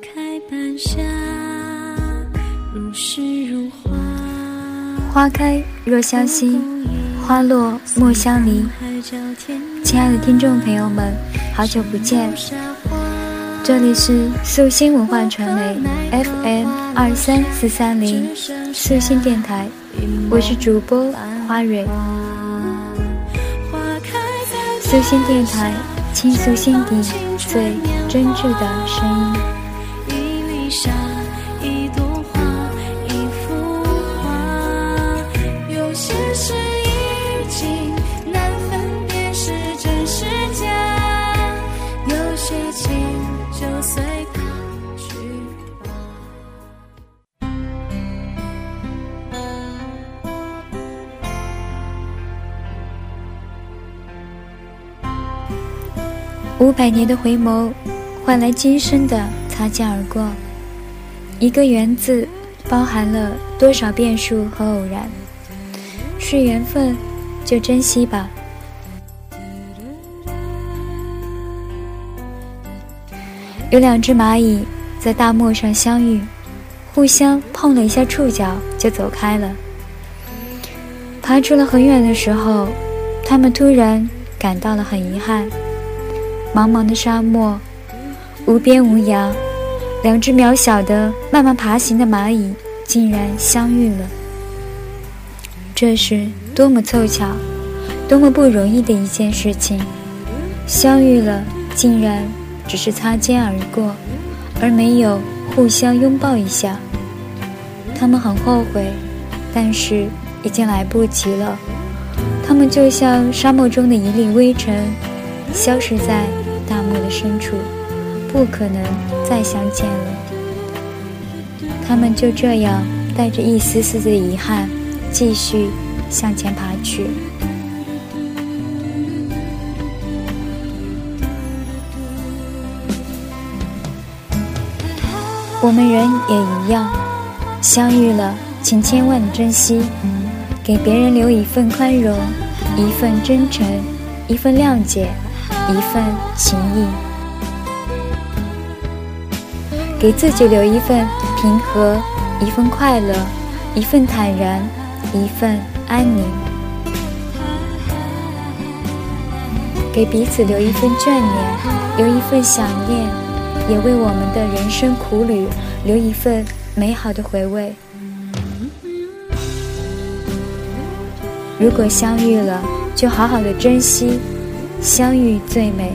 开半夏，如诗如画。花开若相惜，花落莫相离。亲爱的听众朋友们，好久不见，这里是素心文化传媒 FM 二三四三零素心电台，我是主播花蕊。素心电台，倾诉心底最真挚的声音。五百年的回眸，换来今生的擦肩而过。一个“缘”字，包含了多少变数和偶然？是缘分，就珍惜吧。有两只蚂蚁在大漠上相遇，互相碰了一下触角，就走开了。爬出了很远的时候，他们突然感到了很遗憾。茫茫的沙漠，无边无涯，两只渺小的、慢慢爬行的蚂蚁竟然相遇了。这是多么凑巧，多么不容易的一件事情！相遇了，竟然只是擦肩而过，而没有互相拥抱一下。他们很后悔，但是已经来不及了。他们就像沙漠中的一粒微尘，消失在。大漠的深处，不可能再相见了。他们就这样带着一丝丝的遗憾，继续向前爬去。我们人也一样，相遇了，请千万珍惜，给别人留一份宽容，一份真诚，一份谅解。一份情谊，给自己留一份平和，一份快乐，一份坦然，一份安宁；给彼此留一份眷恋，留一份想念，也为我们的人生苦旅留一份美好的回味。如果相遇了，就好好的珍惜。相遇最美，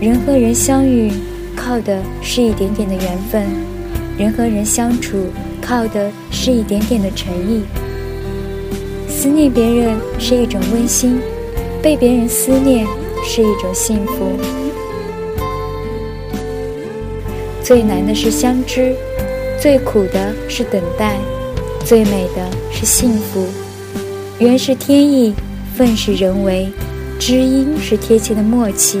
人和人相遇靠的是一点点的缘分，人和人相处靠的是一点点的诚意。思念别人是一种温馨，被别人思念是一种幸福。最难的是相知，最苦的是等待，最美的是幸福。缘是天意，份是人为。知音是贴切的默契，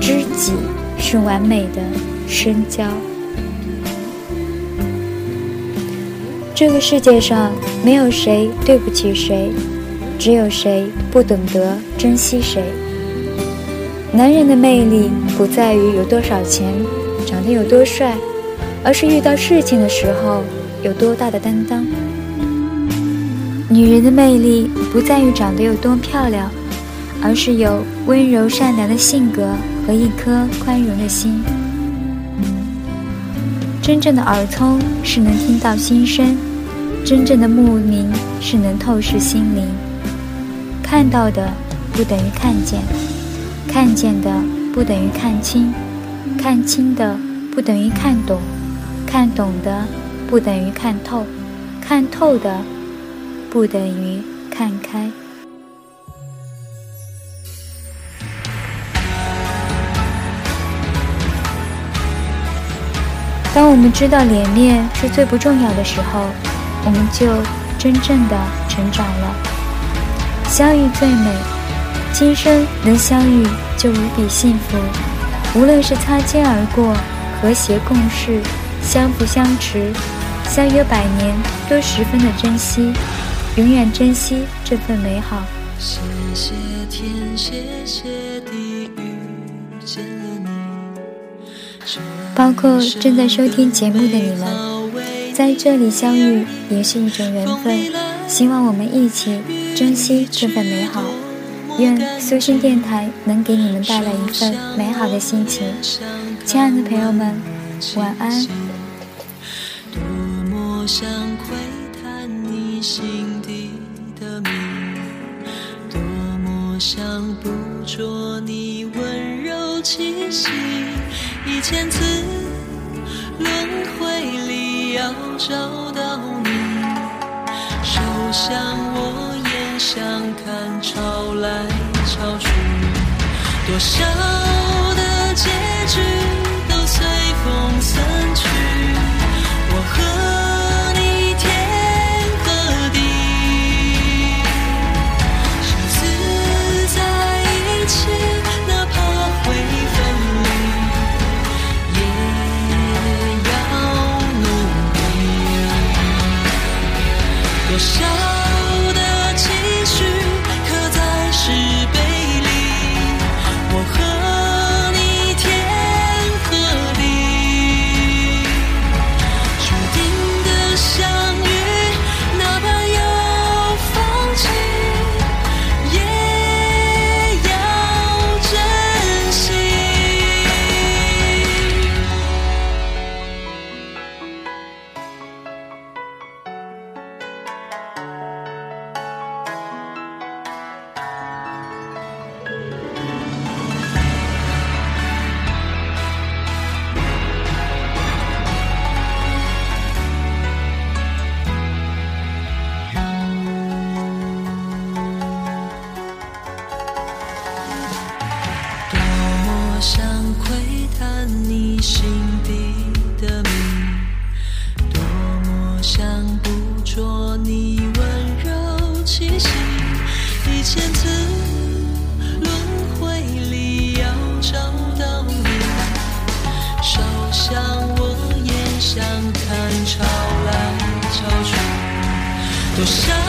知己是完美的深交。这个世界上没有谁对不起谁，只有谁不懂得珍惜谁。男人的魅力不在于有多少钱，长得有多帅，而是遇到事情的时候有多大的担当。女人的魅力不在于长得有多漂亮。而是有温柔善良的性格和一颗宽容的心。真正的耳聪是能听到心声，真正的目明是能透视心灵。看到的不等于看见，看见的不等于看清，看清的不等于看懂，看懂的不等于看透，看透的不等于看开。当我们知道脸面是最不重要的时候，我们就真正的成长了。相遇最美，今生能相遇就无比幸福。无论是擦肩而过、和谐共事、相扶相持、相约百年，都十分的珍惜，永远珍惜这份美好。谢谢天，谢谢地，遇见了你。包括正在收听节目的你们，在这里相遇也是一种缘分。希望我们一起珍惜这份美好。愿苏心电台能给你们带来一份美好的心情。亲爱的朋友们，晚安。想窥探你心底的秘密，多么想捕捉你温柔气息。千次轮回里要找到你，手相握眼想看潮来潮去，多少的结局都随风散去。多少多少